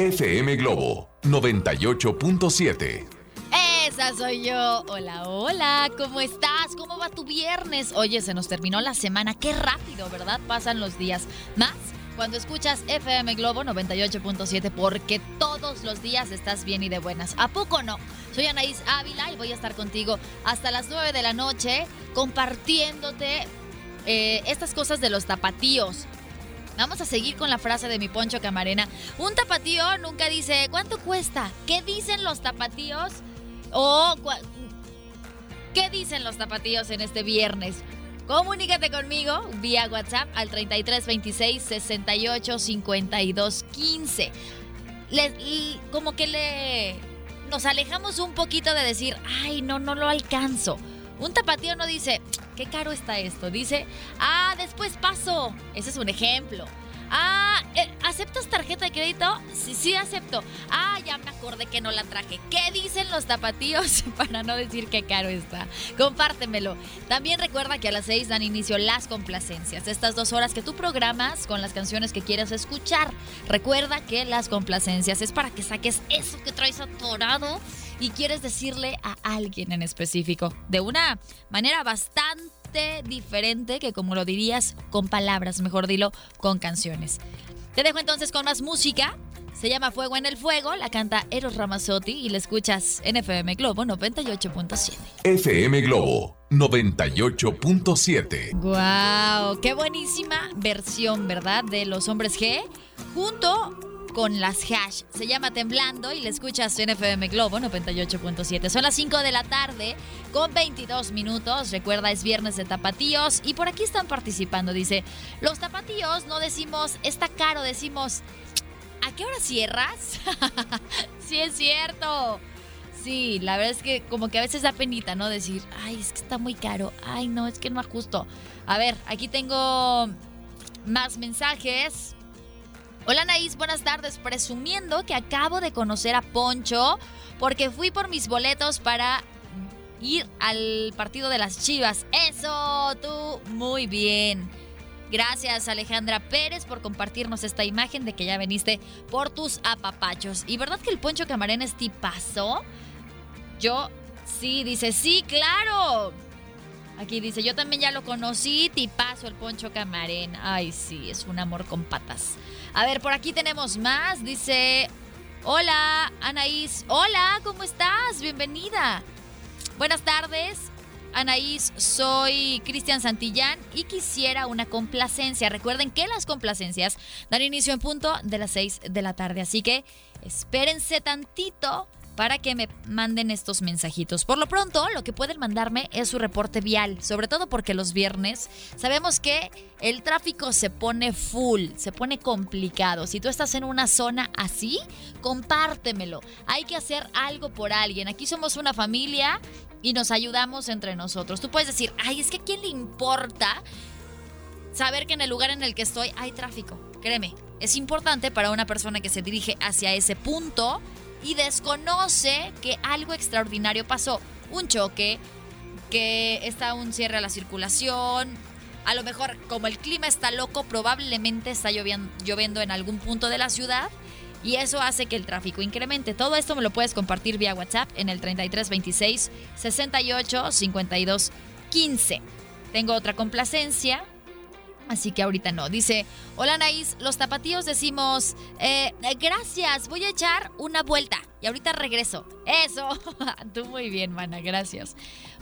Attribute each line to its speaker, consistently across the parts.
Speaker 1: FM Globo 98.7.
Speaker 2: Esa soy yo. Hola, hola, ¿cómo estás? ¿Cómo va tu viernes? Oye, se nos terminó la semana. Qué rápido, ¿verdad? Pasan los días. Más cuando escuchas FM Globo 98.7 porque todos los días estás bien y de buenas. ¿A poco no? Soy Anaís Ávila y voy a estar contigo hasta las 9 de la noche compartiéndote eh, estas cosas de los tapatíos. Vamos a seguir con la frase de mi Poncho Camarena. Un tapatío nunca dice, ¿cuánto cuesta? ¿Qué dicen los tapatíos? O, ¿qué dicen los tapatíos en este viernes? Comunícate conmigo vía WhatsApp al 33 26 68 52 15. como que le nos alejamos un poquito de decir, ay, no, no lo alcanzo. Un tapatío no dice, qué caro está esto. Dice, ah, después paso. Ese es un ejemplo. Ah, eh, ¿aceptas tarjeta de crédito? Sí, sí, acepto. Ah, ya me acordé que no la traje. ¿Qué dicen los tapatíos para no decir qué caro está? Compártemelo. También recuerda que a las 6 dan inicio las complacencias. Estas dos horas que tú programas con las canciones que quieras escuchar. Recuerda que las complacencias es para que saques eso que traes atorado y quieres decirle a alguien en específico de una manera bastante diferente que como lo dirías con palabras, mejor dilo, con canciones. Te dejo entonces con más música. Se llama Fuego en el Fuego, la canta Eros Ramazzotti y la escuchas en FM Globo 98.7.
Speaker 1: FM Globo 98.7.
Speaker 2: ¡Wow! ¡Qué buenísima versión, ¿verdad? De Los Hombres G junto con las hash. Se llama Temblando y le escuchas en FM Globo 98.7. Son las 5 de la tarde con 22 minutos. Recuerda, es viernes de tapatíos y por aquí están participando. Dice, los tapatíos no decimos está caro, decimos, ¿a qué hora cierras? sí, es cierto. Sí, la verdad es que como que a veces da penita, ¿no? Decir, ay, es que está muy caro. Ay, no, es que no justo. A ver, aquí tengo más mensajes. Hola Naís, buenas tardes. Presumiendo que acabo de conocer a Poncho porque fui por mis boletos para ir al partido de las Chivas. Eso, tú, muy bien. Gracias Alejandra Pérez por compartirnos esta imagen de que ya veniste por tus apapachos. ¿Y verdad que el Poncho Camarena es tipazo? Yo sí, dice, sí, claro. Aquí dice, yo también ya lo conocí, tipazo el Poncho Camarena. Ay, sí, es un amor con patas. A ver, por aquí tenemos más. Dice, hola, Anaís. Hola, ¿cómo estás? Bienvenida. Buenas tardes. Anaís, soy Cristian Santillán y quisiera una complacencia. Recuerden que las complacencias dan inicio en punto de las 6 de la tarde, así que espérense tantito para que me manden estos mensajitos. Por lo pronto, lo que pueden mandarme es su reporte vial, sobre todo porque los viernes sabemos que el tráfico se pone full, se pone complicado. Si tú estás en una zona así, compártemelo. Hay que hacer algo por alguien. Aquí somos una familia y nos ayudamos entre nosotros. Tú puedes decir, ay, es que a quién le importa saber que en el lugar en el que estoy hay tráfico. Créeme, es importante para una persona que se dirige hacia ese punto y desconoce que algo extraordinario pasó. Un choque, que está un cierre a la circulación. A lo mejor, como el clima está loco, probablemente está lloviendo, en algún punto de la ciudad. Y eso hace que el tráfico incremente. Todo esto me lo puedes compartir vía WhatsApp en el 3326 68 52 15. Tengo otra complacencia. Así que ahorita no. Dice, hola Anaís, los tapatíos decimos, eh, gracias, voy a echar una vuelta y ahorita regreso. Eso. Tú muy bien, mana, gracias.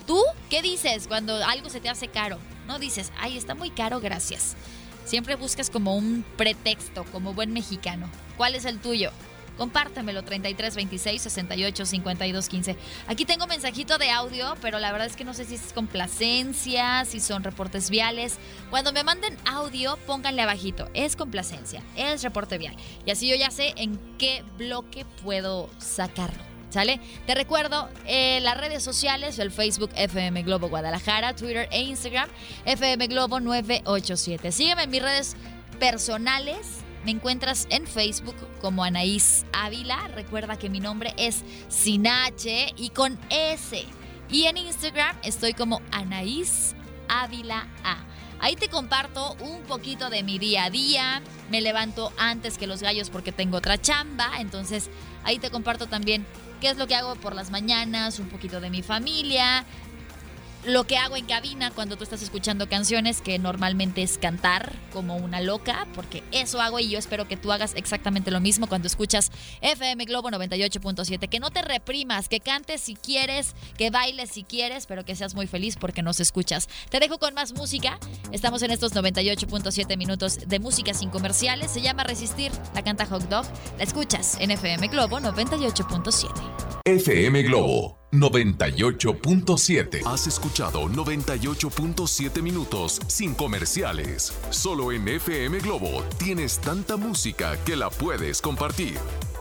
Speaker 2: ¿Tú qué dices cuando algo se te hace caro? No dices, ay, está muy caro, gracias. Siempre buscas como un pretexto, como buen mexicano. ¿Cuál es el tuyo? Compártamelo 33 26 68 52 15. Aquí tengo mensajito de audio, pero la verdad es que no sé si es complacencia, si son reportes viales. Cuando me manden audio, pónganle abajito. Es complacencia, es reporte vial. Y así yo ya sé en qué bloque puedo sacarlo. ¿Sale? Te recuerdo eh, las redes sociales, el Facebook FM Globo Guadalajara, Twitter e Instagram FM Globo 987. Sígueme en mis redes personales me encuentras en Facebook como Anaís Ávila. Recuerda que mi nombre es sin H y con S. Y en Instagram estoy como Anaís Ávila A. Ahí te comparto un poquito de mi día a día. Me levanto antes que los gallos porque tengo otra chamba. Entonces ahí te comparto también qué es lo que hago por las mañanas, un poquito de mi familia, lo que hago en cabina cuando tú estás escuchando canciones, que normalmente es cantar como una loca, porque eso hago y yo espero que tú hagas exactamente lo mismo cuando escuchas FM Globo 98.7, que no te reprimas, que cantes si quieres, que bailes si quieres, pero que seas muy feliz porque nos escuchas. Te dejo con más música, estamos en estos 98.7 minutos de música sin comerciales, se llama Resistir, la canta Hot Dog, la escuchas en FM Globo 98.7.
Speaker 1: FM Globo 98.7. Has escuchado 98.7 minutos sin comerciales. Solo en FM Globo tienes tanta música que la puedes compartir.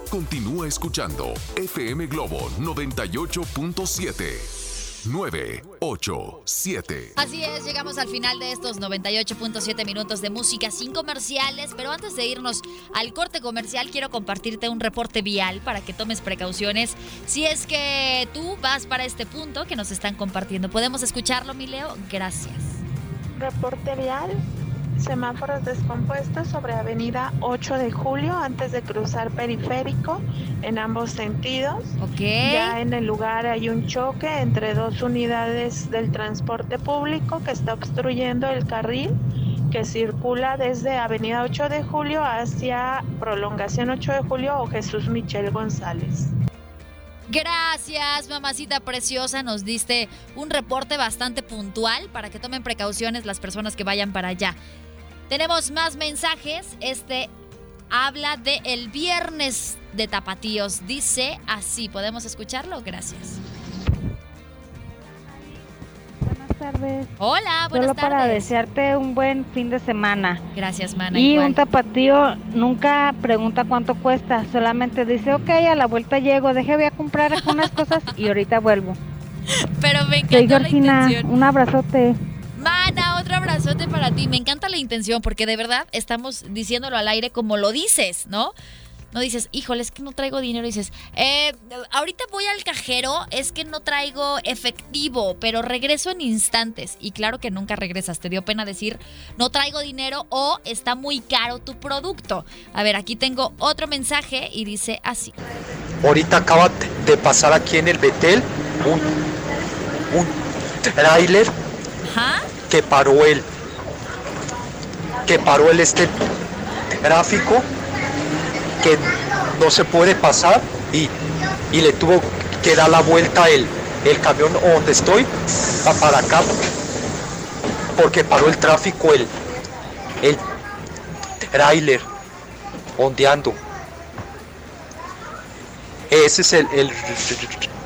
Speaker 1: Continúa escuchando FM Globo 98.7. 987.
Speaker 2: Así es, llegamos al final de estos 98.7 minutos de música sin comerciales, pero antes de irnos al corte comercial quiero compartirte un reporte vial para que tomes precauciones si es que tú vas para este punto que nos están compartiendo. ¿Podemos escucharlo, Mileo? Gracias.
Speaker 3: Reporte vial semáforos descompuestos sobre Avenida 8 de Julio antes de cruzar periférico en ambos sentidos. Ya en el lugar hay un choque entre dos unidades del transporte público que está obstruyendo el carril que circula desde Avenida 8 de Julio hacia Prolongación 8 de Julio o Jesús Michel González.
Speaker 2: Gracias, mamacita preciosa. Nos diste un reporte bastante puntual para que tomen precauciones las personas que vayan para allá. Tenemos más mensajes. Este habla de el viernes de tapatíos. Dice así. ¿Podemos escucharlo? Gracias.
Speaker 4: Buenas tardes.
Speaker 2: Hola, buenas
Speaker 4: Solo para desearte un buen fin de semana.
Speaker 2: Gracias, mana.
Speaker 4: Y un tapatío nunca pregunta cuánto cuesta, solamente dice, ok, a la vuelta llego, deje voy a comprar algunas cosas y ahorita vuelvo.
Speaker 2: Pero me encanta la intención.
Speaker 4: un abrazote.
Speaker 2: Mana, otro abrazote para ti. Me encanta la intención porque de verdad estamos diciéndolo al aire como lo dices, ¿no? No dices, híjole, es que no traigo dinero. Dices, eh, ahorita voy al cajero, es que no traigo efectivo, pero regreso en instantes. Y claro que nunca regresas. Te dio pena decir, no traigo dinero o está muy caro tu producto. A ver, aquí tengo otro mensaje y dice así.
Speaker 5: Ahorita acaba de pasar aquí en el Betel un, un trailer
Speaker 2: ¿Ajá?
Speaker 5: Que paró el que paró el este gráfico que no se puede pasar y, le tuvo que dar la vuelta el, el camión donde estoy para acá porque paró el tráfico el el trailer ondeando. Ese es el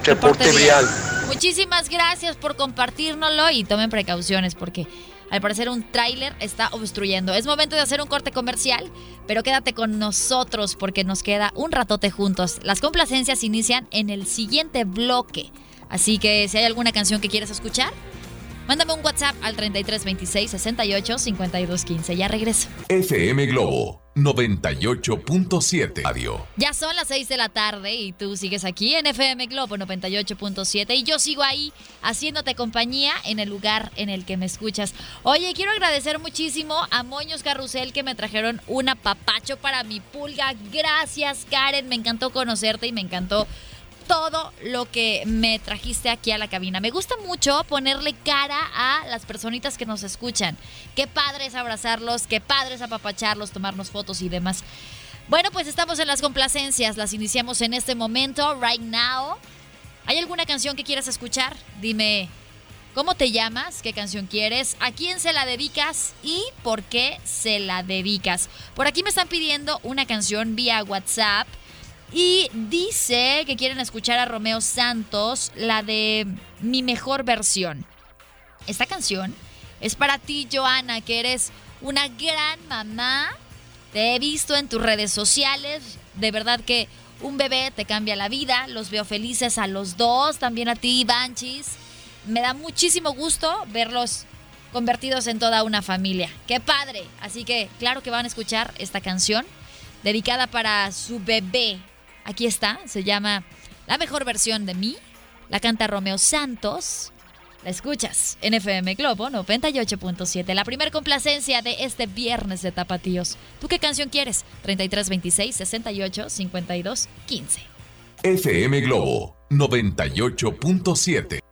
Speaker 5: reporte real
Speaker 2: Muchísimas gracias por compartirnoslo y tomen precauciones porque al parecer un tráiler está obstruyendo. Es momento de hacer un corte comercial, pero quédate con nosotros porque nos queda un ratote juntos. Las complacencias inician en el siguiente bloque. Así que si hay alguna canción que quieres escuchar, mándame un WhatsApp al 3326 68 52 15. Ya regreso.
Speaker 1: FM Globo 98.7 Radio.
Speaker 2: Ya son las 6 de la tarde y tú sigues aquí en FM Globo 98.7 y yo sigo ahí haciéndote compañía en el lugar en el que me escuchas. Oye, quiero agradecer muchísimo a Moños Carrusel que me trajeron un apapacho para mi pulga. Gracias, Karen. Me encantó conocerte y me encantó todo lo que me trajiste aquí a la cabina. Me gusta mucho ponerle cara a las personitas que nos escuchan. Qué padre es abrazarlos, qué padre es apapacharlos, tomarnos fotos y demás. Bueno, pues estamos en las complacencias, las iniciamos en este momento, right now. ¿Hay alguna canción que quieras escuchar? Dime, ¿cómo te llamas? ¿Qué canción quieres? ¿A quién se la dedicas? ¿Y por qué se la dedicas? Por aquí me están pidiendo una canción vía WhatsApp y dice que quieren escuchar a Romeo Santos, la de Mi mejor versión. Esta canción es para ti, Joana, que eres una gran mamá. Te he visto en tus redes sociales. De verdad que un bebé te cambia la vida. Los veo felices a los dos, también a ti, Banchis. Me da muchísimo gusto verlos convertidos en toda una familia. ¡Qué padre! Así que claro que van a escuchar esta canción dedicada para su bebé, Aquí está, se llama La mejor versión de mí. La canta Romeo Santos. La escuchas en FM Globo 98.7. La primer complacencia de este viernes de Tapatíos. ¿Tú qué canción quieres? 3326 68 52 15.
Speaker 1: FM Globo 98.7.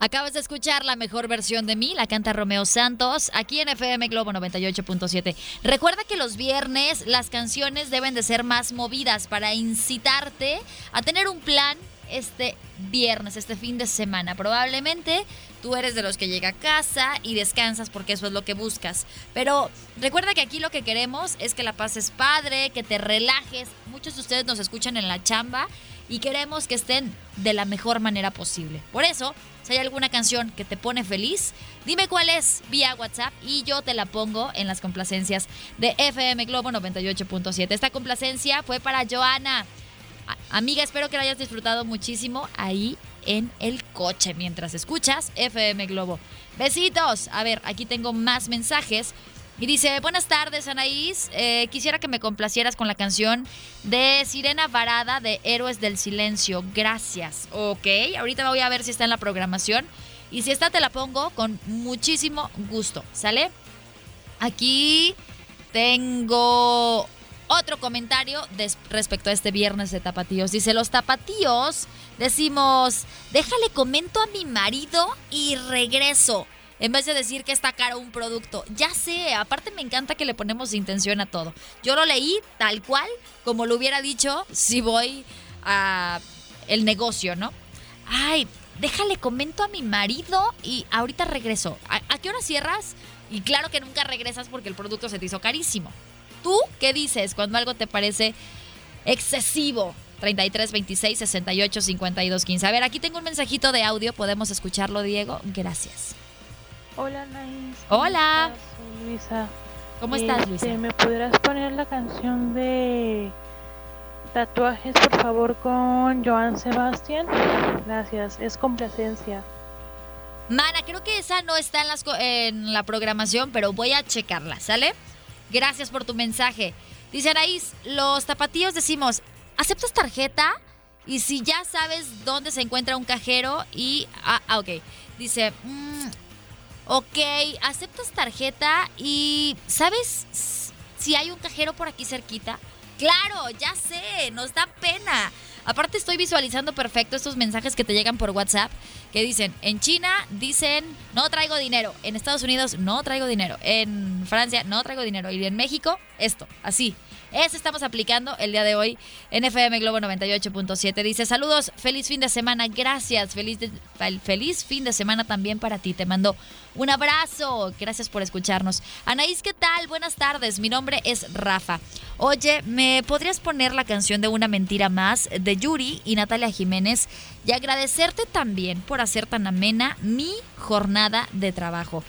Speaker 2: Acabas de escuchar la mejor versión de mí, la canta Romeo Santos, aquí en FM Globo 98.7. Recuerda que los viernes las canciones deben de ser más movidas para incitarte a tener un plan este viernes, este fin de semana. Probablemente tú eres de los que llega a casa y descansas porque eso es lo que buscas. Pero recuerda que aquí lo que queremos es que la pases padre, que te relajes. Muchos de ustedes nos escuchan en la chamba y queremos que estén de la mejor manera posible. Por eso si hay alguna canción que te pone feliz, dime cuál es vía WhatsApp y yo te la pongo en las complacencias de FM Globo 98.7. Esta complacencia fue para Joana. Amiga, espero que la hayas disfrutado muchísimo ahí en el coche mientras escuchas FM Globo. Besitos. A ver, aquí tengo más mensajes. Y dice, buenas tardes Anaís, eh, quisiera que me complacieras con la canción de Sirena Varada de Héroes del Silencio. Gracias. Ok, ahorita voy a ver si está en la programación. Y si está, te la pongo con muchísimo gusto. ¿Sale? Aquí tengo otro comentario respecto a este viernes de tapatíos. Dice, los tapatíos decimos, déjale comento a mi marido y regreso en vez de decir que está caro un producto. Ya sé, aparte me encanta que le ponemos intención a todo. Yo lo leí tal cual como lo hubiera dicho si voy a el negocio, ¿no? Ay, déjale comento a mi marido y ahorita regreso. ¿A, qué hora cierras? Y claro que nunca regresas porque el producto se te hizo carísimo. ¿Tú qué dices cuando algo te parece excesivo? 33 26 68 52 15. A ver, aquí tengo un mensajito de audio, podemos escucharlo, Diego. Gracias.
Speaker 6: Hola, Naís.
Speaker 2: Hola.
Speaker 6: Luisa.
Speaker 2: ¿Cómo estás,
Speaker 6: este,
Speaker 2: Luisa?
Speaker 6: ¿Me podrás poner la canción de tatuajes, por favor, con Joan Sebastián? Gracias, es complacencia.
Speaker 2: Mana, creo que esa no está en, las, en la programación, pero voy a checarla, ¿sale? Gracias por tu mensaje. Dice Anaís, los tapatíos decimos, ¿aceptas tarjeta? Y si ya sabes dónde se encuentra un cajero y... Ah, ah ok. Dice, mmm, Ok, aceptas tarjeta y ¿sabes si hay un cajero por aquí cerquita? Claro, ya sé, nos da pena. Aparte estoy visualizando perfecto estos mensajes que te llegan por WhatsApp que dicen, en China dicen, no traigo dinero, en Estados Unidos no traigo dinero, en Francia no traigo dinero y en México esto, así. Eso estamos aplicando el día de hoy en FM Globo 98.7. Dice, saludos, feliz fin de semana, gracias, feliz, feliz fin de semana también para ti. Te mando un abrazo, gracias por escucharnos. Anaís, ¿qué tal? Buenas tardes, mi nombre es Rafa. Oye, ¿me podrías poner la canción de Una Mentira Más de Yuri y Natalia Jiménez? Y agradecerte también por hacer tan amena mi jornada de trabajo.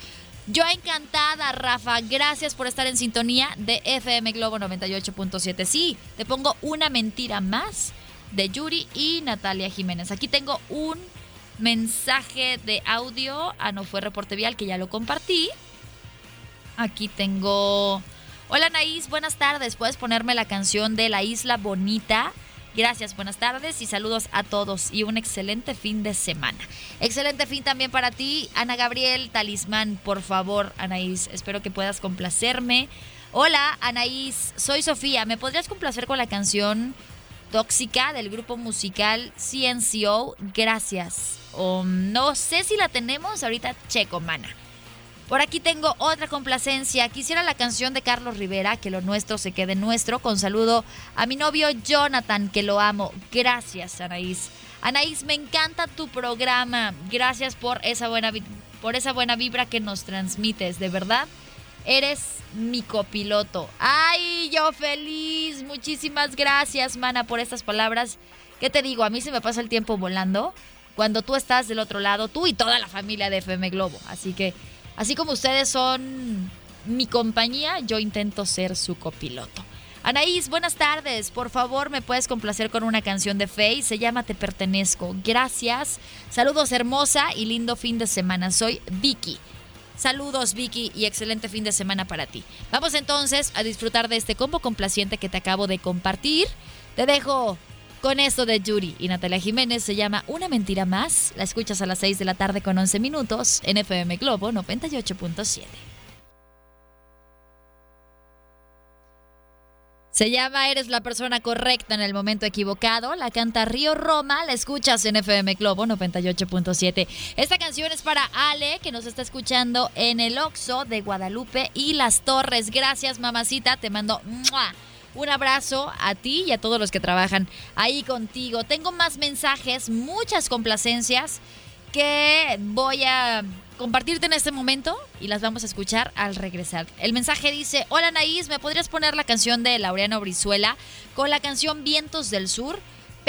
Speaker 2: Yo encantada, Rafa. Gracias por estar en sintonía de FM Globo 98.7. Sí, te pongo una mentira más de Yuri y Natalia Jiménez. Aquí tengo un mensaje de audio. Ah, no fue reporte vial que ya lo compartí. Aquí tengo. Hola Naís, buenas tardes. ¿Puedes ponerme la canción de La Isla Bonita? Gracias, buenas tardes y saludos a todos y un excelente fin de semana. Excelente fin también para ti, Ana Gabriel, talismán, por favor, Anaís. Espero que puedas complacerme Hola, Anaís, soy Sofía. ¿Me podrías complacer con la canción Tóxica del grupo musical CNCO? Gracias. no sé si la tenemos, ahorita checo, mana. Por aquí tengo otra complacencia. Quisiera la canción de Carlos Rivera, que lo nuestro se quede nuestro. Con saludo a mi novio Jonathan, que lo amo. Gracias, Anaís. Anaís, me encanta tu programa. Gracias por esa buena, por esa buena vibra que nos transmites. De verdad, eres mi copiloto. Ay, yo feliz. Muchísimas gracias, mana, por estas palabras. ¿Qué te digo? A mí se me pasa el tiempo volando cuando tú estás del otro lado, tú y toda la familia de FM Globo. Así que Así como ustedes son mi compañía, yo intento ser su copiloto. Anaís, buenas tardes. Por favor, me puedes complacer con una canción de Faye. Se llama Te Pertenezco. Gracias. Saludos, hermosa y lindo fin de semana. Soy Vicky. Saludos, Vicky, y excelente fin de semana para ti. Vamos entonces a disfrutar de este combo complaciente que te acabo de compartir. Te dejo con esto de Yuri y Natalia Jiménez se llama Una mentira más. La escuchas a las 6 de la tarde con 11 minutos en FM Globo 98.7. Se llama Eres la persona correcta en el momento equivocado. La canta Río Roma. La escuchas en FM Globo 98.7. Esta canción es para Ale, que nos está escuchando en el Oxo de Guadalupe y Las Torres. Gracias, mamacita. Te mando. Un abrazo a ti y a todos los que trabajan ahí contigo. Tengo más mensajes, muchas complacencias que voy a compartirte en este momento y las vamos a escuchar al regresar. El mensaje dice, hola Naís, ¿me podrías poner la canción de Laureano Brizuela con la canción Vientos del Sur?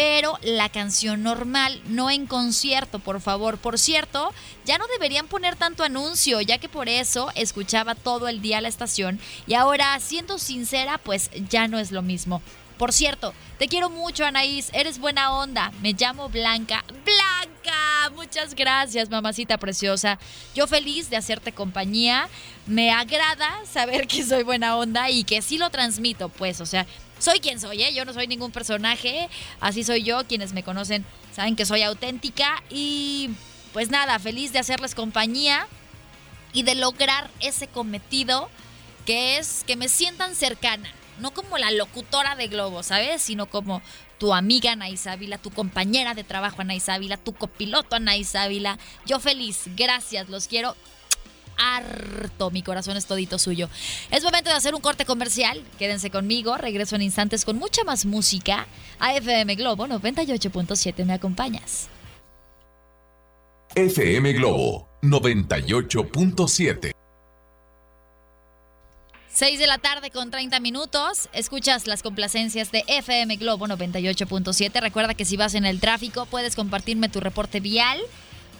Speaker 2: Pero la canción normal, no en concierto, por favor. Por cierto, ya no deberían poner tanto anuncio, ya que por eso escuchaba todo el día la estación y ahora, siendo sincera, pues ya no es lo mismo. Por cierto, te quiero mucho, Anaís. Eres buena onda. Me llamo Blanca. ¡Blanca! Muchas gracias, mamacita preciosa. Yo feliz de hacerte compañía. Me agrada saber que soy buena onda y que sí lo transmito, pues, o sea, soy quien soy, ¿eh? Yo no soy ningún personaje, así soy yo. Quienes me conocen saben que soy auténtica y pues nada, feliz de hacerles compañía y de lograr ese cometido que es que me sientan cercana, no como la locutora de Globo, ¿sabes? Sino como tu amiga Anaís Ávila, tu compañera de trabajo Anaís Ávila, tu copiloto Anaís Ávila. Yo feliz, gracias, los quiero harto. Mi corazón es todito suyo. Es momento de hacer un corte comercial. Quédense conmigo. Regreso en instantes con mucha más música. A FM Globo 98.7. ¿Me acompañas?
Speaker 1: FM Globo 98.7.
Speaker 2: 6 de la tarde con 30 minutos. Escuchas las complacencias de FM Globo 98.7. Recuerda que si vas en el tráfico puedes compartirme tu reporte vial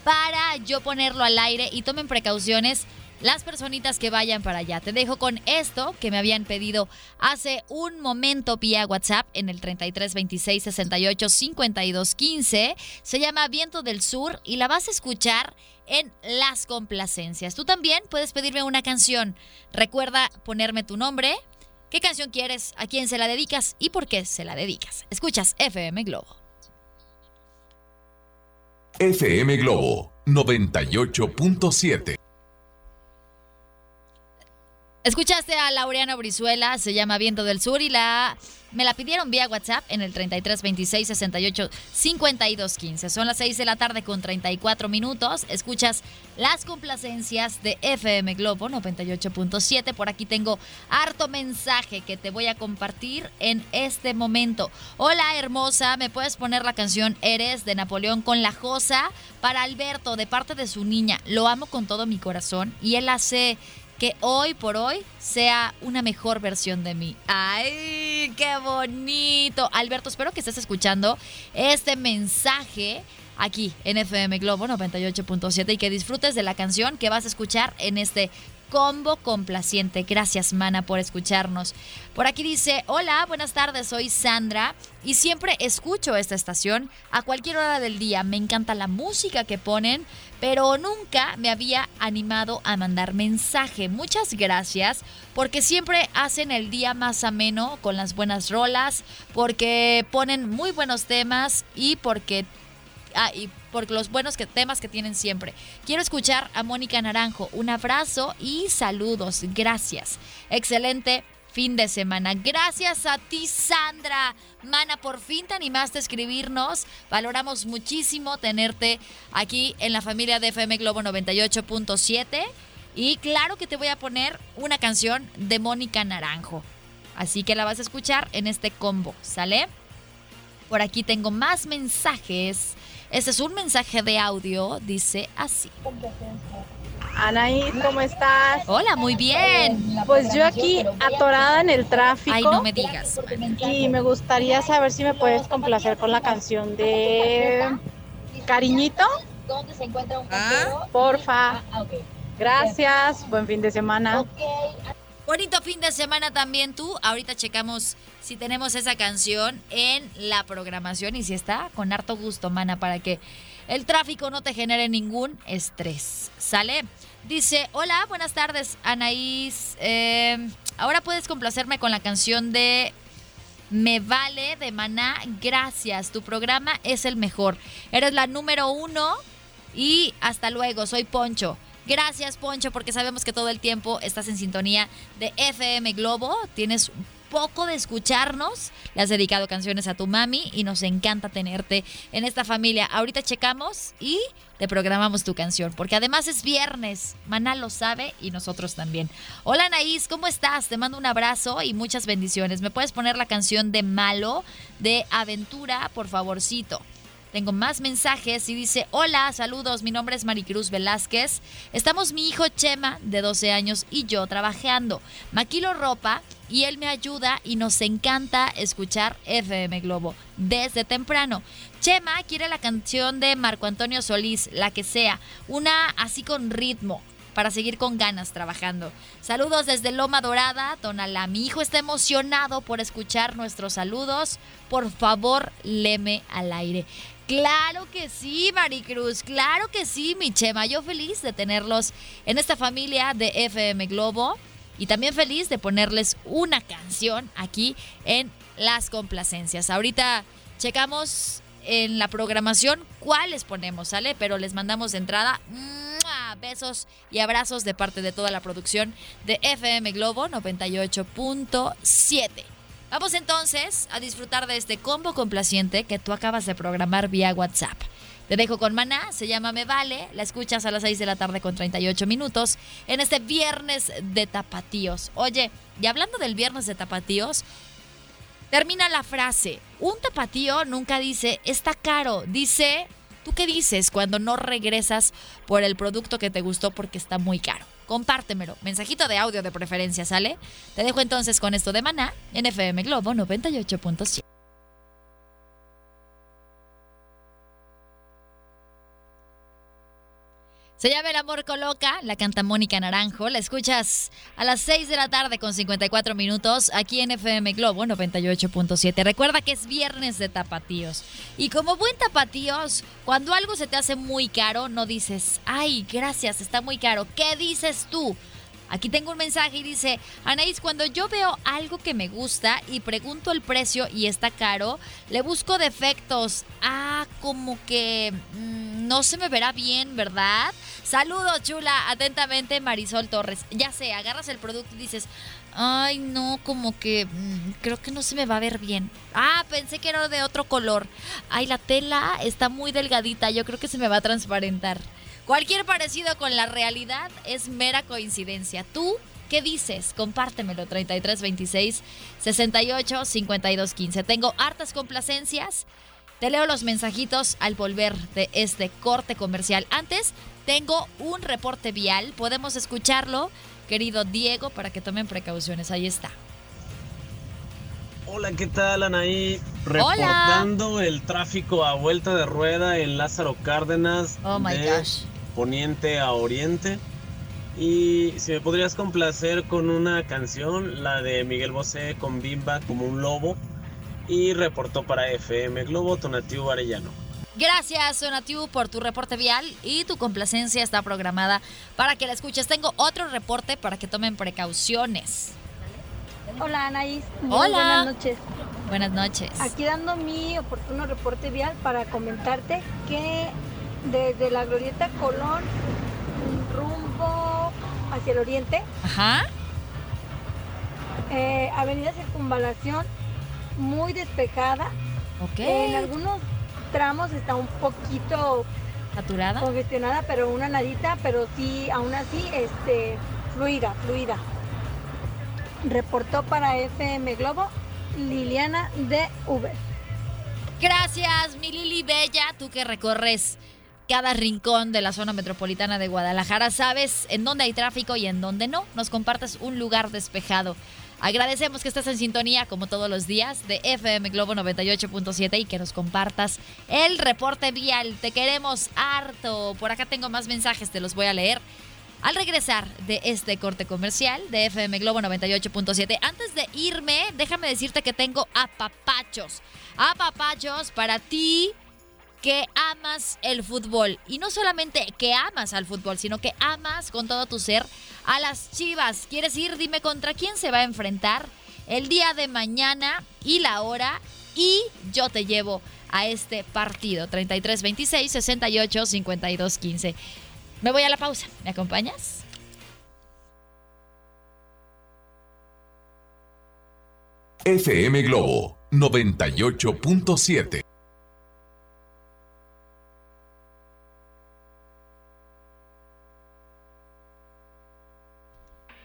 Speaker 2: para yo ponerlo al aire y tomen precauciones las personitas que vayan para allá. Te dejo con esto que me habían pedido hace un momento vía WhatsApp en el 33 26 68 52 15. Se llama Viento del Sur y la vas a escuchar en Las Complacencias. Tú también puedes pedirme una canción. Recuerda ponerme tu nombre, qué canción quieres, a quién se la dedicas y por qué se la dedicas. Escuchas FM Globo.
Speaker 1: FM Globo 98.7.
Speaker 2: Escuchaste a Laureano Brizuela, se llama Viento del Sur y la me la pidieron vía WhatsApp en el 33 26 68 52 15. Son las 6 de la tarde con 34 minutos. Escuchas las complacencias de FM Globo 98.7. Por aquí tengo harto mensaje que te voy a compartir en este momento. Hola hermosa, ¿me puedes poner la canción Eres de Napoleón con la Josa para Alberto de parte de su niña? Lo amo con todo mi corazón y él hace que hoy por hoy sea una mejor versión de mí. ¡Ay, qué bonito! Alberto, espero que estés escuchando este mensaje aquí en FM Globo 98.7 y que disfrutes de la canción que vas a escuchar en este combo complaciente. Gracias, Mana, por escucharnos. Por aquí dice, hola, buenas tardes, soy Sandra y siempre escucho esta estación a cualquier hora del día. Me encanta la música que ponen, pero nunca me había animado a mandar mensaje. Muchas gracias porque siempre hacen el día más ameno con las buenas rolas, porque ponen muy buenos temas y porque... Ah, por los buenos temas que tienen siempre. Quiero escuchar a Mónica Naranjo. Un abrazo y saludos. Gracias. Excelente fin de semana. Gracias a ti, Sandra. Mana, por fin te animaste a escribirnos. Valoramos muchísimo tenerte aquí en la familia de FM Globo 98.7. Y claro que te voy a poner una canción de Mónica Naranjo. Así que la vas a escuchar en este combo, ¿sale? Por aquí tengo más mensajes. Este es un mensaje de audio, dice así.
Speaker 7: Anaí, ¿cómo estás?
Speaker 2: Hola, muy bien.
Speaker 7: Pues yo aquí atorada en el tráfico.
Speaker 2: Ay, no me digas.
Speaker 7: Y me gustaría saber si me puedes complacer con la canción de Cariñito. ¿Dónde se encuentra un ¿Ah? Porfa. Gracias, buen fin de semana.
Speaker 2: Bonito fin de semana también tú. Ahorita checamos si tenemos esa canción en la programación y si está con harto gusto, mana, para que el tráfico no te genere ningún estrés. ¿Sale? Dice, hola, buenas tardes, Anaís. Eh, ahora puedes complacerme con la canción de Me Vale de Maná. Gracias, tu programa es el mejor. Eres la número uno y hasta luego, soy Poncho. Gracias, Poncho, porque sabemos que todo el tiempo estás en sintonía de FM Globo. Tienes poco de escucharnos. Le has dedicado canciones a tu mami y nos encanta tenerte en esta familia. Ahorita checamos y te programamos tu canción, porque además es viernes. Maná lo sabe y nosotros también. Hola Anaís, ¿cómo estás? Te mando un abrazo y muchas bendiciones. ¿Me puedes poner la canción de Malo de Aventura, por favorcito? Tengo más mensajes y dice, hola, saludos, mi nombre es Maricruz Velázquez. Estamos mi hijo Chema, de 12 años, y yo trabajando. Maquilo ropa y él me ayuda y nos encanta escuchar FM Globo desde temprano. Chema quiere la canción de Marco Antonio Solís, la que sea, una así con ritmo para seguir con ganas trabajando. Saludos desde Loma Dorada, Tonalá. Mi hijo está emocionado por escuchar nuestros saludos. Por favor, leme al aire. Claro que sí, Maricruz, claro que sí, mi Chema. Yo feliz de tenerlos en esta familia de FM Globo y también feliz de ponerles una canción aquí en las complacencias. Ahorita checamos en la programación cuáles ponemos, ¿sale? Pero les mandamos de entrada besos y abrazos de parte de toda la producción de FM Globo 98.7. Vamos entonces a disfrutar de este combo complaciente que tú acabas de programar vía WhatsApp. Te dejo con Maná, se llama Me Vale, la escuchas a las 6 de la tarde con 38 minutos en este viernes de tapatíos. Oye, y hablando del viernes de tapatíos, termina la frase, un tapatío nunca dice, está caro, dice, ¿tú qué dices cuando no regresas por el producto que te gustó porque está muy caro? Compártemelo. Mensajito de audio de preferencia, ¿sale? Te dejo entonces con esto de Maná en FM Globo 98.7. Se llama El Amor Coloca, la canta Mónica Naranjo. La escuchas a las 6 de la tarde con 54 minutos aquí en FM Globo 98.7. Recuerda que es viernes de tapatíos. Y como buen tapatíos, cuando algo se te hace muy caro, no dices, ay, gracias, está muy caro. ¿Qué dices tú? Aquí tengo un mensaje y dice, Anaís, cuando yo veo algo que me gusta y pregunto el precio y está caro, le busco defectos. Ah, como que mm, no se me verá bien, ¿verdad? Saludos, chula. Atentamente, Marisol Torres. Ya sé, agarras el producto y dices, ay, no, como que mm, creo que no se me va a ver bien. Ah, pensé que era de otro color. Ay, la tela está muy delgadita, yo creo que se me va a transparentar. Cualquier parecido con la realidad es mera coincidencia. ¿Tú qué dices? Compártemelo 3326 68 52 15. Tengo hartas complacencias. Te leo los mensajitos al volver de este corte comercial. Antes, tengo un reporte vial. Podemos escucharlo, querido Diego, para que tomen precauciones. Ahí está.
Speaker 8: Hola, ¿qué tal, Anaí? Reportando el tráfico a vuelta de rueda en Lázaro Cárdenas.
Speaker 2: Oh my gosh
Speaker 8: poniente a oriente. Y si me podrías complacer con una canción, la de Miguel Bosé con Bimba como un lobo. Y reportó para FM Globo Tonatiu Arellano.
Speaker 2: Gracias, Tonatiu, por tu reporte vial y tu complacencia está programada para que la escuches. Tengo otro reporte para que tomen precauciones.
Speaker 9: Hola, Anaís.
Speaker 2: Hola.
Speaker 9: Buenas noches.
Speaker 2: Buenas noches.
Speaker 9: Aquí dando mi oportuno reporte vial para comentarte que desde la Glorieta Colón rumbo hacia el oriente.
Speaker 2: Ajá.
Speaker 9: Eh, avenida Circunvalación, muy despejada.
Speaker 2: Ok.
Speaker 9: En algunos tramos está un poquito
Speaker 2: saturada,
Speaker 9: congestionada, pero una nadita, pero sí, aún así, este, fluida, fluida. Reportó para FM Globo Liliana de Uber.
Speaker 2: Gracias, mi Lili Bella, tú que recorres cada rincón de la zona metropolitana de Guadalajara, sabes en dónde hay tráfico y en dónde no. Nos compartes un lugar despejado. Agradecemos que estés en sintonía, como todos los días, de FM Globo 98.7 y que nos compartas el reporte vial. Te queremos harto. Por acá tengo más mensajes, te los voy a leer. Al regresar de este corte comercial de FM Globo 98.7, antes de irme, déjame decirte que tengo apapachos. Apapachos para ti que amas el fútbol. Y no solamente que amas al fútbol, sino que amas con todo tu ser a las Chivas. ¿Quieres ir? Dime contra quién se va a enfrentar el día de mañana y la hora. Y yo te llevo a este partido. 33 26 68 52 15. Me voy a la pausa. ¿Me acompañas?
Speaker 1: FM Globo 98.7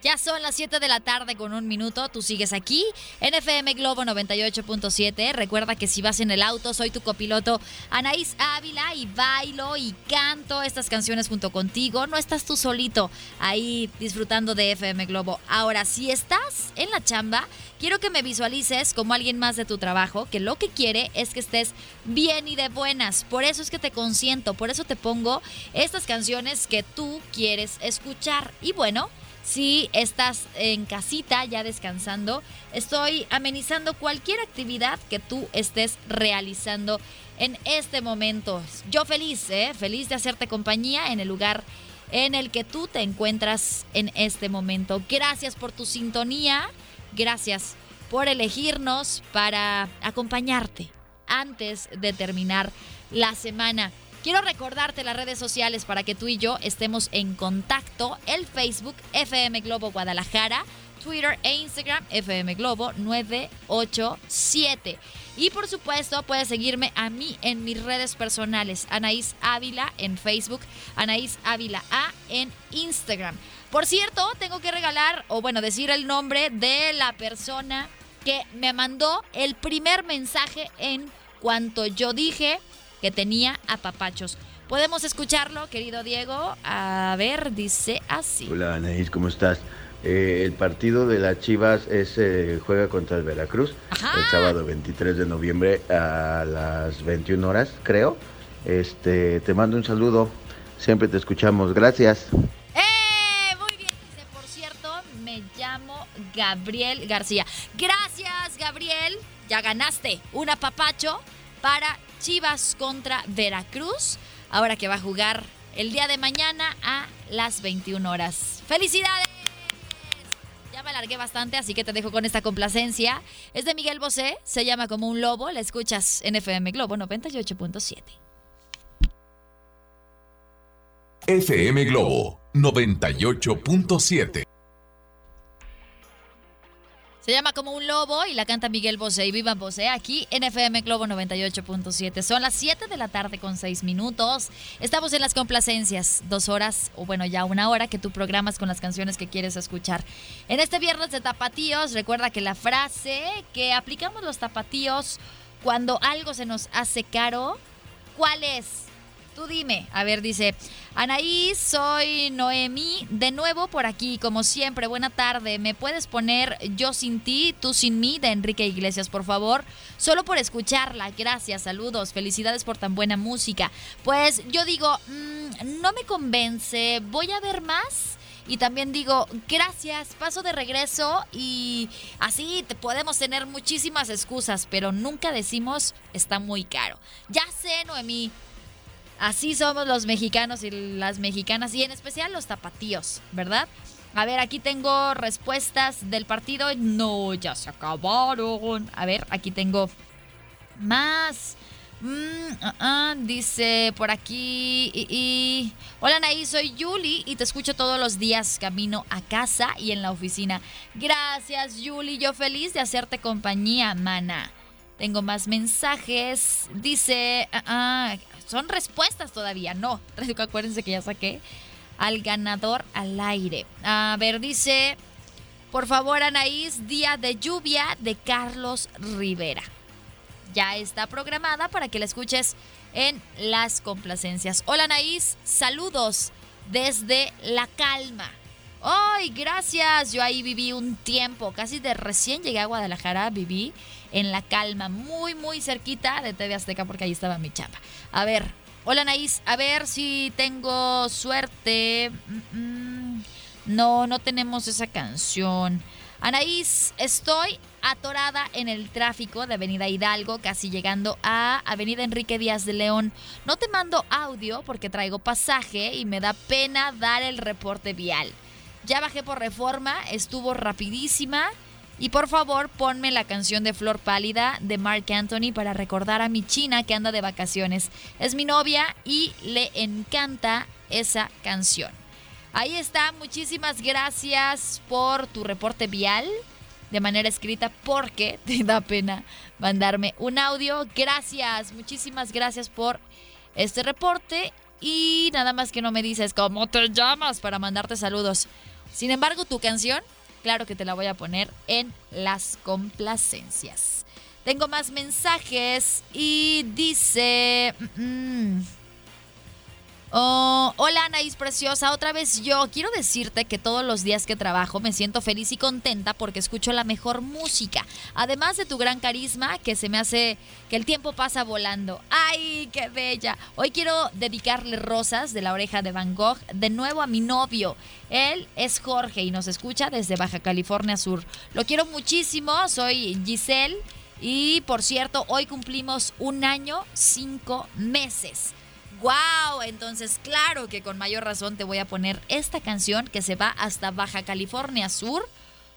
Speaker 2: Ya son las 7 de la tarde con un minuto. Tú sigues aquí en FM Globo 98.7. Recuerda que si vas en el auto, soy tu copiloto Anaís Ávila y bailo y canto estas canciones junto contigo. No estás tú solito ahí disfrutando de FM Globo. Ahora, si estás en la chamba, quiero que me visualices como alguien más de tu trabajo que lo que quiere es que estés bien y de buenas. Por eso es que te consiento, por eso te pongo estas canciones que tú quieres escuchar. Y bueno, si estás en casita ya descansando, estoy amenizando cualquier actividad que tú estés realizando en este momento. Yo feliz, ¿eh? feliz de hacerte compañía en el lugar en el que tú te encuentras en este momento. Gracias por tu sintonía, gracias por elegirnos para acompañarte antes de terminar la semana. Quiero recordarte las redes sociales para que tú y yo estemos en contacto. El Facebook FM Globo Guadalajara, Twitter e Instagram FM Globo 987. Y por supuesto puedes seguirme a mí en mis redes personales, Anaís Ávila en Facebook, Anaís Ávila A en Instagram. Por cierto, tengo que regalar, o bueno, decir el nombre de la persona que me mandó el primer mensaje en cuanto yo dije que tenía a papachos. Podemos escucharlo, querido Diego. A ver, dice así.
Speaker 10: Hola, Anaís, ¿cómo estás? Eh, el partido de las Chivas es, eh, juega contra el Veracruz el sábado 23 de noviembre a las 21 horas, creo. Este, te mando un saludo. Siempre te escuchamos. Gracias.
Speaker 2: ¡Eh! Muy bien, dice, por cierto, me llamo Gabriel García. Gracias, Gabriel. Ya ganaste un apapacho para Chivas contra Veracruz, ahora que va a jugar el día de mañana a las 21 horas. ¡Felicidades! Ya me alargué bastante, así que te dejo con esta complacencia. Es de Miguel Bosé, se llama como un lobo, la escuchas en FM Globo 98.7.
Speaker 1: FM Globo 98.7
Speaker 2: se llama como un lobo y la canta Miguel Bosé y Viva Bosé aquí en FM Globo 98.7. Son las 7 de la tarde con 6 minutos. Estamos en las complacencias, dos horas o bueno ya una hora que tú programas con las canciones que quieres escuchar. En este viernes de tapatíos, recuerda que la frase que aplicamos los tapatíos cuando algo se nos hace caro, ¿cuál es? Tú dime. A ver, dice, Anaí, soy Noemí, de nuevo por aquí, como siempre, buena tarde. ¿Me puedes poner Yo sin ti, tú sin mí de Enrique Iglesias, por favor? Solo por escucharla, gracias, saludos, felicidades por tan buena música. Pues yo digo, mm, no me convence, voy a ver más. Y también digo, gracias, paso de regreso y así te podemos tener muchísimas excusas, pero nunca decimos está muy caro. Ya sé, Noemí, Así somos los mexicanos y las mexicanas y en especial los tapatíos, ¿verdad? A ver, aquí tengo respuestas del partido. No, ya se acabaron. A ver, aquí tengo más, Mm, ah, ah, dice por aquí. Y, Hola Anaí, soy Yuli y te escucho todos los días camino a casa y en la oficina. Gracias Yuli, yo feliz de hacerte compañía, mana. Tengo más mensajes. Dice, ah, son respuestas todavía, no. Acuérdense que ya saqué al ganador al aire. A ver, dice, por favor Anaís, día de lluvia de Carlos Rivera ya está programada para que la escuches en las complacencias. Hola Anaís, saludos desde La Calma. ¡Ay, gracias! Yo ahí viví un tiempo, casi de recién llegué a Guadalajara, viví en La Calma, muy, muy cerquita de TV Azteca porque ahí estaba mi chapa. A ver, hola Anaís, a ver si tengo suerte. Mm, mm. No, no tenemos esa canción. Anaís, estoy atorada en el tráfico de Avenida Hidalgo, casi llegando a Avenida Enrique Díaz de León. No te mando audio porque traigo pasaje y me da pena dar el reporte vial. Ya bajé por reforma, estuvo rapidísima. Y por favor, ponme la canción de Flor Pálida de Mark Anthony para recordar a mi china que anda de vacaciones. Es mi novia y le encanta esa canción. Ahí está, muchísimas gracias por tu reporte vial de manera escrita porque te da pena mandarme un audio. Gracias, muchísimas gracias por este reporte y nada más que no me dices cómo te llamas para mandarte saludos. Sin embargo, tu canción, claro que te la voy a poner en las complacencias. Tengo más mensajes y dice... Mm, mm, Oh, hola Anaís Preciosa, otra vez yo. Quiero decirte que todos los días que trabajo me siento feliz y contenta porque escucho la mejor música. Además de tu gran carisma que se me hace que el tiempo pasa volando. ¡Ay, qué bella! Hoy quiero dedicarle rosas de la oreja de Van Gogh de nuevo a mi novio. Él es Jorge y nos escucha desde Baja California Sur. Lo quiero muchísimo, soy Giselle y por cierto, hoy cumplimos un año, cinco meses. ¡Wow! Entonces, claro que con mayor razón te voy a poner esta canción que se va hasta Baja California Sur,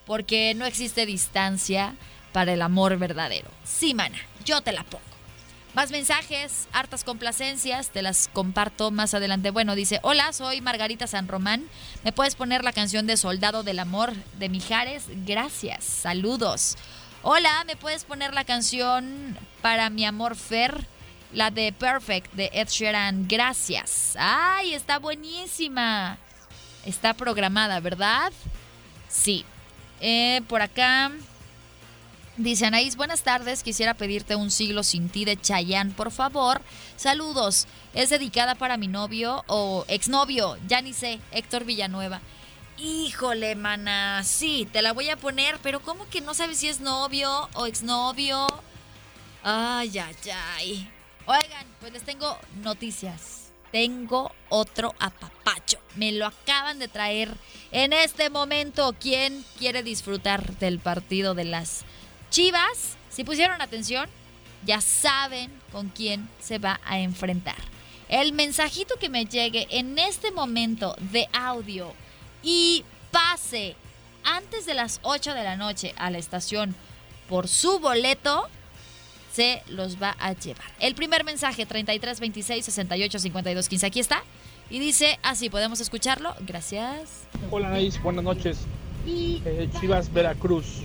Speaker 2: porque no existe distancia para el amor verdadero. Sí, mana, yo te la pongo. Más mensajes, hartas complacencias, te las comparto más adelante. Bueno, dice, hola, soy Margarita San Román. ¿Me puedes poner la canción de Soldado del Amor de Mijares? Gracias, saludos. Hola, ¿me puedes poner la canción para mi amor Fer? La de Perfect de Ed Sheeran. Gracias. ¡Ay, está buenísima! Está programada, ¿verdad? Sí. Eh, por acá. Dice Anaís, buenas tardes. Quisiera pedirte un siglo sin ti de Chayanne, por favor. Saludos. Es dedicada para mi novio o exnovio, ya ni sé, Héctor Villanueva. Híjole, mana. Sí, te la voy a poner, pero ¿cómo que no sabes si es novio o exnovio? Ay, ay, ay. Oigan, pues les tengo noticias. Tengo otro apapacho. Me lo acaban de traer en este momento. ¿Quién quiere disfrutar del partido de las Chivas? Si pusieron atención, ya saben con quién se va a enfrentar. El mensajito que me llegue en este momento de audio y pase antes de las 8 de la noche a la estación por su boleto, se los va a llevar. El primer mensaje, 33 26 68 52 15. Aquí está. Y dice así, ¿podemos escucharlo? Gracias.
Speaker 11: Hola, Naís, buenas noches. Eh, Chivas Veracruz.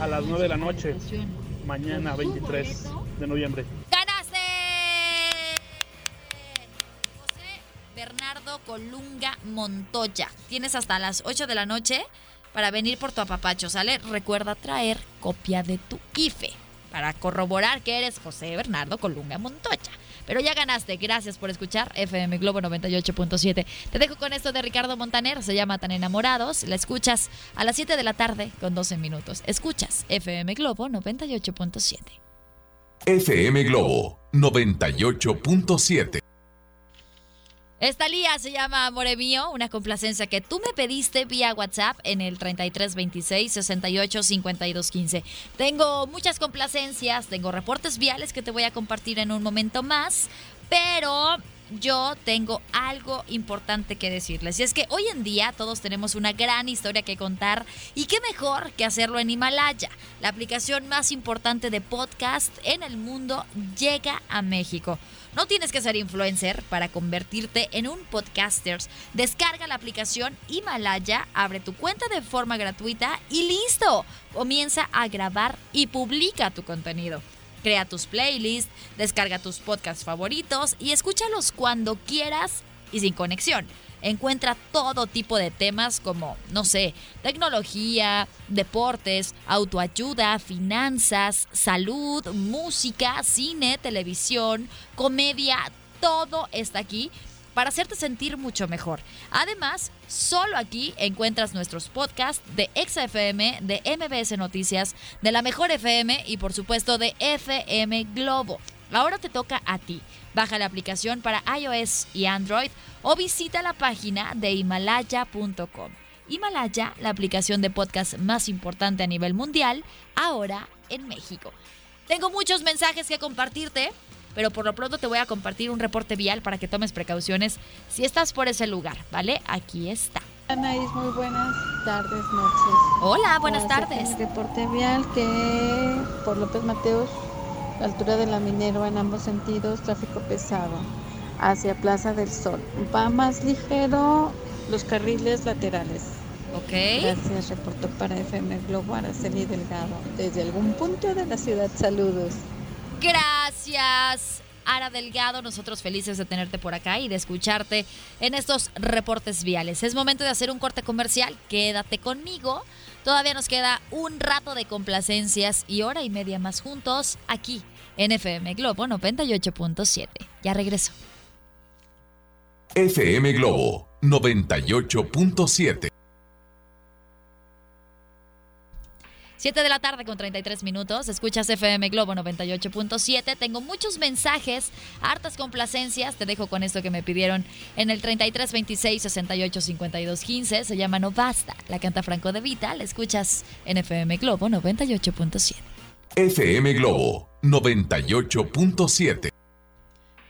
Speaker 11: A las 9 de la noche. Mañana, 23 de noviembre.
Speaker 2: ¡Ganaste! José Bernardo Colunga Montoya. Tienes hasta las 8 de la noche para venir por tu apapacho, ¿sale? Recuerda traer copia de tu IFE para corroborar que eres José Bernardo Colunga Montoya. Pero ya ganaste. Gracias por escuchar FM Globo 98.7. Te dejo con esto de Ricardo Montaner. Se llama Tan Enamorados. La escuchas a las 7 de la tarde con 12 minutos. Escuchas FM Globo 98.7.
Speaker 1: FM Globo 98.7.
Speaker 2: Esta lía se llama Amore Mío, una complacencia que tú me pediste vía WhatsApp en el 3326 68 52 15. Tengo muchas complacencias, tengo reportes viales que te voy a compartir en un momento más, pero yo tengo algo importante que decirles. Y es que hoy en día todos tenemos una gran historia que contar y qué mejor que hacerlo en Himalaya. La aplicación más importante de podcast en el mundo llega a México. No tienes que ser influencer para convertirte en un podcaster. Descarga la aplicación Himalaya, abre tu cuenta de forma gratuita y listo. Comienza a grabar y publica tu contenido. Crea tus playlists, descarga tus podcasts favoritos y escúchalos cuando quieras y sin conexión. Encuentra todo tipo de temas como, no sé, tecnología, deportes, autoayuda, finanzas, salud, música, cine, televisión, comedia, todo está aquí para hacerte sentir mucho mejor. Además, solo aquí encuentras nuestros podcasts de XFM, de MBS Noticias, de la Mejor FM y por supuesto de FM Globo. Ahora te toca a ti. Baja la aplicación para iOS y Android o visita la página de himalaya.com. Himalaya, la aplicación de podcast más importante a nivel mundial, ahora en México. Tengo muchos mensajes que compartirte pero por lo pronto te voy a compartir un reporte vial para que tomes precauciones si estás por ese lugar, ¿vale? Aquí está.
Speaker 12: Anaís, muy buenas tardes, noches.
Speaker 2: Hola, buenas tardes.
Speaker 12: El reporte vial que por López Mateos, la altura de la Minerva en ambos sentidos, tráfico pesado hacia Plaza del Sol. Va más ligero los carriles laterales.
Speaker 2: Ok.
Speaker 12: Gracias, reportó para FM Globo Araceli Delgado. Desde algún punto de la ciudad, saludos.
Speaker 2: Gracias. Ara Delgado, nosotros felices de tenerte por acá y de escucharte en estos reportes viales. Es momento de hacer un corte comercial, quédate conmigo. Todavía nos queda un rato de complacencias y hora y media más juntos aquí en FM Globo 98.7. Ya regreso.
Speaker 1: FM Globo 98.7
Speaker 2: 7 de la tarde con 33 minutos. Escuchas FM Globo 98.7. Tengo muchos mensajes, hartas complacencias. Te dejo con esto que me pidieron en el 33 26 68 52 15. Se llama No Basta. La canta Franco de Vita. La escuchas en FM Globo 98.7.
Speaker 1: FM Globo 98.7.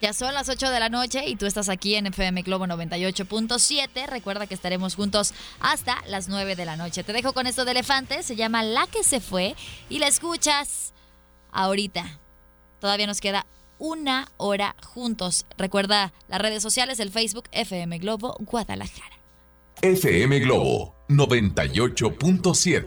Speaker 2: Ya son las 8 de la noche y tú estás aquí en FM Globo 98.7. Recuerda que estaremos juntos hasta las 9 de la noche. Te dejo con esto de elefante, se llama La que se fue y la escuchas ahorita. Todavía nos queda una hora juntos. Recuerda las redes sociales, el Facebook FM Globo Guadalajara.
Speaker 1: FM Globo 98.7.